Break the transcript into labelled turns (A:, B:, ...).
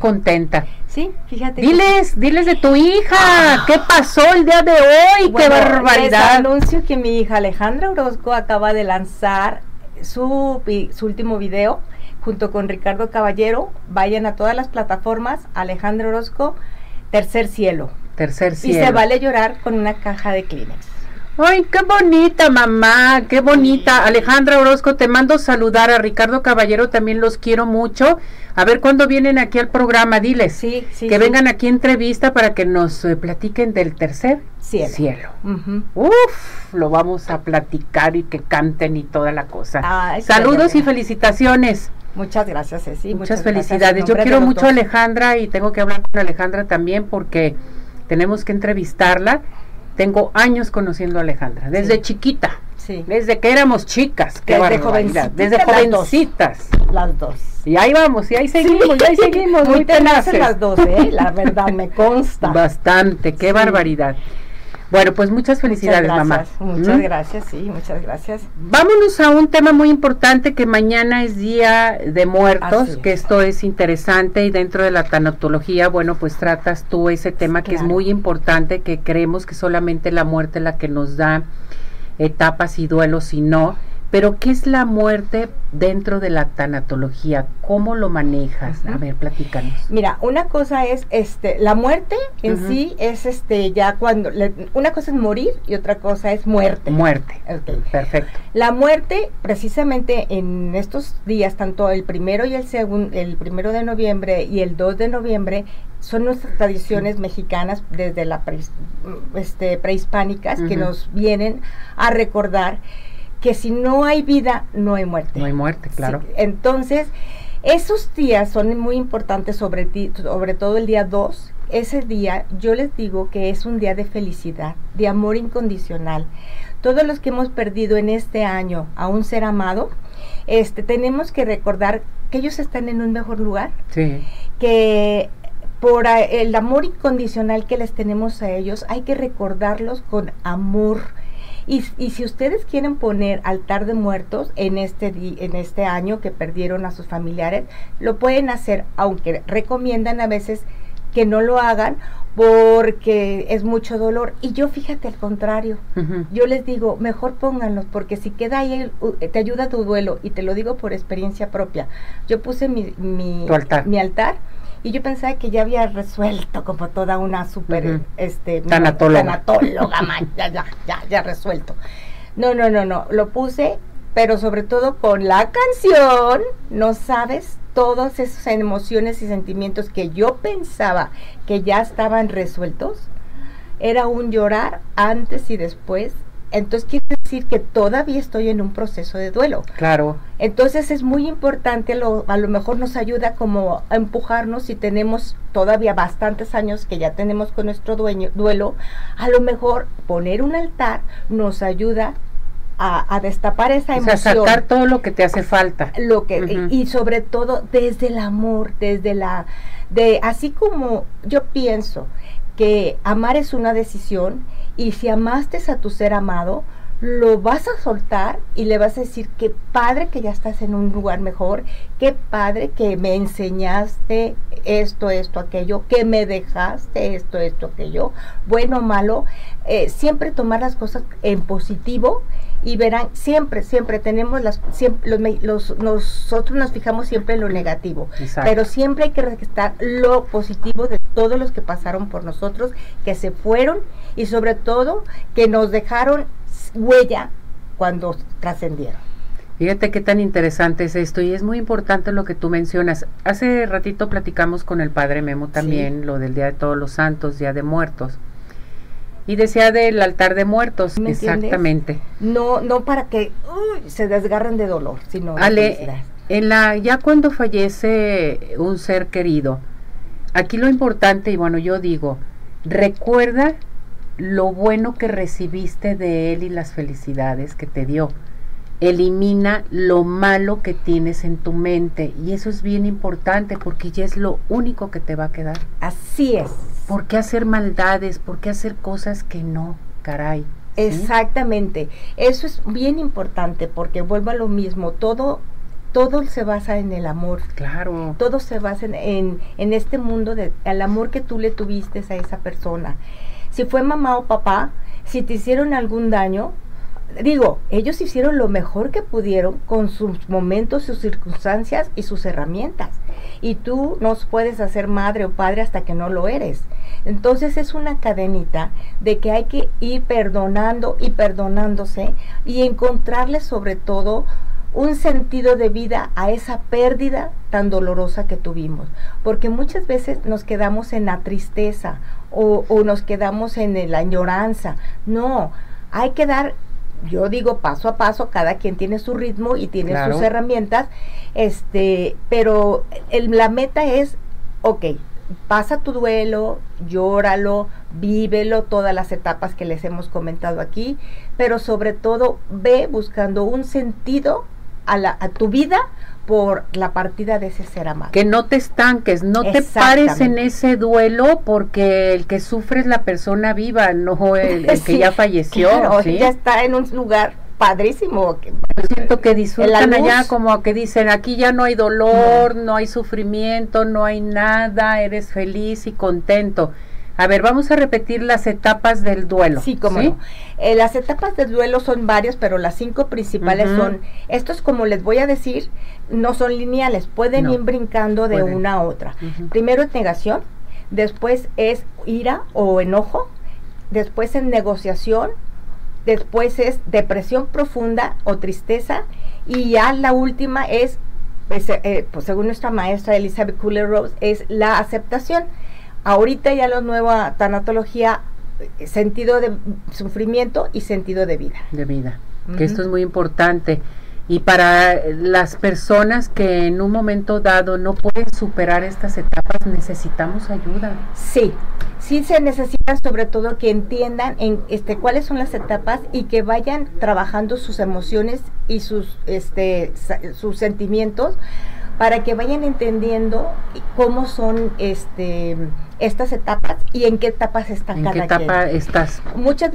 A: contenta.
B: Sí, fíjate.
A: Diles, diles de tu hija, ¿qué pasó el día de hoy? ¡Qué barbaridad!
B: Les anuncio que mi hija Alejandra Orozco acaba de lanzar su, su último video junto con Ricardo Caballero. Vayan a todas las plataformas, Alejandra Orozco, Tercer Cielo.
A: Tercer
B: Y
A: cielo.
B: se vale llorar con una caja de Kleenex.
A: Ay, qué bonita, mamá, qué bonita. Alejandra Orozco, te mando saludar a Ricardo Caballero, también los quiero mucho. A ver cuándo vienen aquí al programa, diles.
B: Sí, sí.
A: que
B: sí.
A: vengan aquí a entrevista para que nos eh, platiquen del tercer
B: Cielo. Ujú.
A: Uf, lo vamos a platicar y que canten y toda la cosa.
B: Ay,
A: Saludos
B: qué
A: y felicitaciones.
B: Muchas gracias, Ceci.
A: Muchas,
B: en
A: felicidades. Yo quiero mucho a. Alejandra y tengo que hablar con Alejandra también porque tenemos que entrevistarla. Tengo años conociendo a Alejandra, desde
B: Sí.
A: chiquita,
B: Sí,
A: desde que éramos chicas, qué
B: Desde jovencitas
A: desde jovencitas.
B: las dos.
A: Y ahí vamos, y ahí seguimos, y ahí seguimos, muy,
B: tenaces
A: tenaces.
B: las dos, ¿eh? La verdad, me consta.
A: Bastante, qué
B: Sí.
A: barbaridad. Bueno, pues muchas felicidades,
B: muchas
A: mamá.
B: Muchas
A: ¿Mm?
B: gracias, sí, muchas gracias.
A: Vámonos a un tema muy importante que mañana es Día de Muertos,
B: es.
A: que esto es interesante y dentro de la tanatología, bueno, pues tratas tú ese tema que es muy importante, que creemos que solamente la muerte es la que nos da etapas y duelos y no. Pero ¿qué es la muerte dentro de la tanatología? ¿Cómo lo manejas? A ver, platícanos.
B: Mira, una cosa es este la muerte en sí es este ya cuando le- una cosa es morir y otra cosa es muerte.
A: Muerte.
B: Ok.
A: Perfecto.
B: La muerte, precisamente en estos días, tanto el primero y el segundo, el primero de noviembre y el 2 de noviembre, son nuestras tradiciones mexicanas desde la preis- este, prehispánicas que nos vienen a recordar que si no hay vida, no hay muerte.
A: No hay muerte, claro.
B: Sí, entonces, esos días son muy importantes, sobre, ti- sobre todo el día 2. Ese día yo les digo que es un día de felicidad, de amor incondicional. Todos los que hemos perdido en este año a un ser amado, este, tenemos que recordar que ellos están en un mejor lugar,
A: Sí.
B: que por el amor incondicional que les tenemos a ellos, hay que recordarlos con amor. Y, y si ustedes quieren poner altar de muertos en este, en este año que perdieron a sus familiares, lo pueden hacer, aunque recomiendan a veces que no lo hagan porque es mucho dolor. Y yo fíjate al contrario, yo les digo, mejor pónganlos, porque si queda ahí, te ayuda tu duelo, y te lo digo por experiencia propia. Yo puse mi, mi,
A: Tu altar.
B: mi altar y yo pensaba que ya había resuelto como toda una super, este,
A: Tanatóloga.
B: tanatóloga, man, ya, ya, ya, ya resuelto. No, no, no, no, lo puse, pero sobre todo con la canción, no sabes todas esas emociones y sentimientos que yo pensaba que ya estaban resueltos, era un llorar antes y después. Entonces quiere decir que todavía estoy en un proceso de duelo.
A: Claro.
B: Entonces es muy importante, lo- a lo mejor nos ayuda como a empujarnos si tenemos todavía bastantes años que ya tenemos con nuestro dueño, duelo, a lo mejor poner un altar nos ayuda a, a destapar esa
A: O sea,
B: emoción
A: sacar todo lo que te hace falta.
B: lo que y, y sobre todo desde el amor desde la de así como yo pienso que amar es una decisión y si amaste a tu ser amado lo vas a soltar y le vas a decir qué padre que ya estás en un lugar mejor, qué padre que me enseñaste esto, esto, aquello, que me dejaste esto, esto, aquello, bueno malo, eh, siempre tomar las cosas en positivo y verán, siempre, siempre tenemos las, siempre, los, los- nosotros nos fijamos siempre en lo negativo,
A: Exacto.
B: pero siempre hay que rescatar lo positivo de todos los que pasaron por nosotros, que se fueron y sobre todo que nos dejaron huella cuando trascendieron.
A: Fíjate qué tan interesante es esto y es muy importante lo que tú mencionas. Hace ratito platicamos con el padre Memo también, lo del Día de Todos los Santos, Día de Muertos. Y decía del altar de muertos, exactamente.
B: No, no para que uy, se desgarren de dolor, sino
A: Ale, en la, ya cuando fallece un ser querido, aquí lo importante, y bueno, yo digo, recuerda lo bueno que recibiste de él y las felicidades que te dio. Elimina lo malo que tienes en tu mente y eso es bien importante porque ya es lo único que te va a quedar.
B: Así es.
A: ¿Por qué hacer maldades? ¿Por qué hacer cosas que no? Caray. ¿sí?
B: Exactamente. Eso es bien importante porque vuelvo a lo mismo. Todo todo se basa en el amor.
A: Claro.
B: Todo se basa en, en, en este mundo, de, el amor que tú le tuviste a esa persona. Si fue mamá o papá, si te hicieron algún daño, digo, ellos hicieron lo mejor que pudieron con sus momentos, sus circunstancias y sus herramientas. Y tú no puedes hacer madre o padre hasta que no lo eres. Entonces es una cadenita de que hay que ir perdonando y perdonándose y encontrarle sobre todo un sentido de vida a esa pérdida tan dolorosa que tuvimos. Porque muchas veces nos quedamos en la tristeza o, o nos quedamos en la añoranza. No, hay que dar yo digo paso a paso, cada quien tiene su ritmo y tiene
A: Claro.
B: sus herramientas, este, pero el- la meta es, ok, pasa tu duelo, llóralo, vívelo, todas las etapas que les hemos comentado aquí, pero sobre todo ve buscando un sentido a, la, a tu vida por la partida de ese ser amado.
A: Que no te estanques, no te pares en ese duelo porque el que sufre es la persona viva, no el, el que ya falleció.
B: claro,
A: ¿sí?
B: ya está en un lugar padrísimo.
A: Yo siento que disfrutan allá como que dicen, aquí ya no hay dolor, no hay sufrimiento, no hay nada, eres feliz y contento. A ver, vamos a repetir las etapas del duelo.
B: Sí, como no. Eh, las etapas del duelo son varias, pero las cinco principales son, estos como les voy a decir, no son lineales, pueden
A: No,
B: ir brincando de
A: pueden.
B: una a otra. Primero es negación, después es ira o enojo, después es negociación, después es depresión profunda o tristeza, y ya la última es, pues, eh, pues, según nuestra maestra Elizabeth Kubler-Ross, es la aceptación. Ahorita ya la nueva tanatología, eh, sentido de sufrimiento y sentido de vida.
A: de vida, que esto es muy importante. Y para las personas que en un momento dado no pueden superar estas etapas, necesitamos ayuda.
B: Sí, sí se necesita sobre todo que entiendan en este cuáles son las etapas y que vayan trabajando sus emociones y sus este sus sentimientos para que vayan entendiendo cómo son este estas etapas y en qué etapas está
A: ¿En
B: cada
A: qué etapa
B: quien.
A: estás?
B: Muchas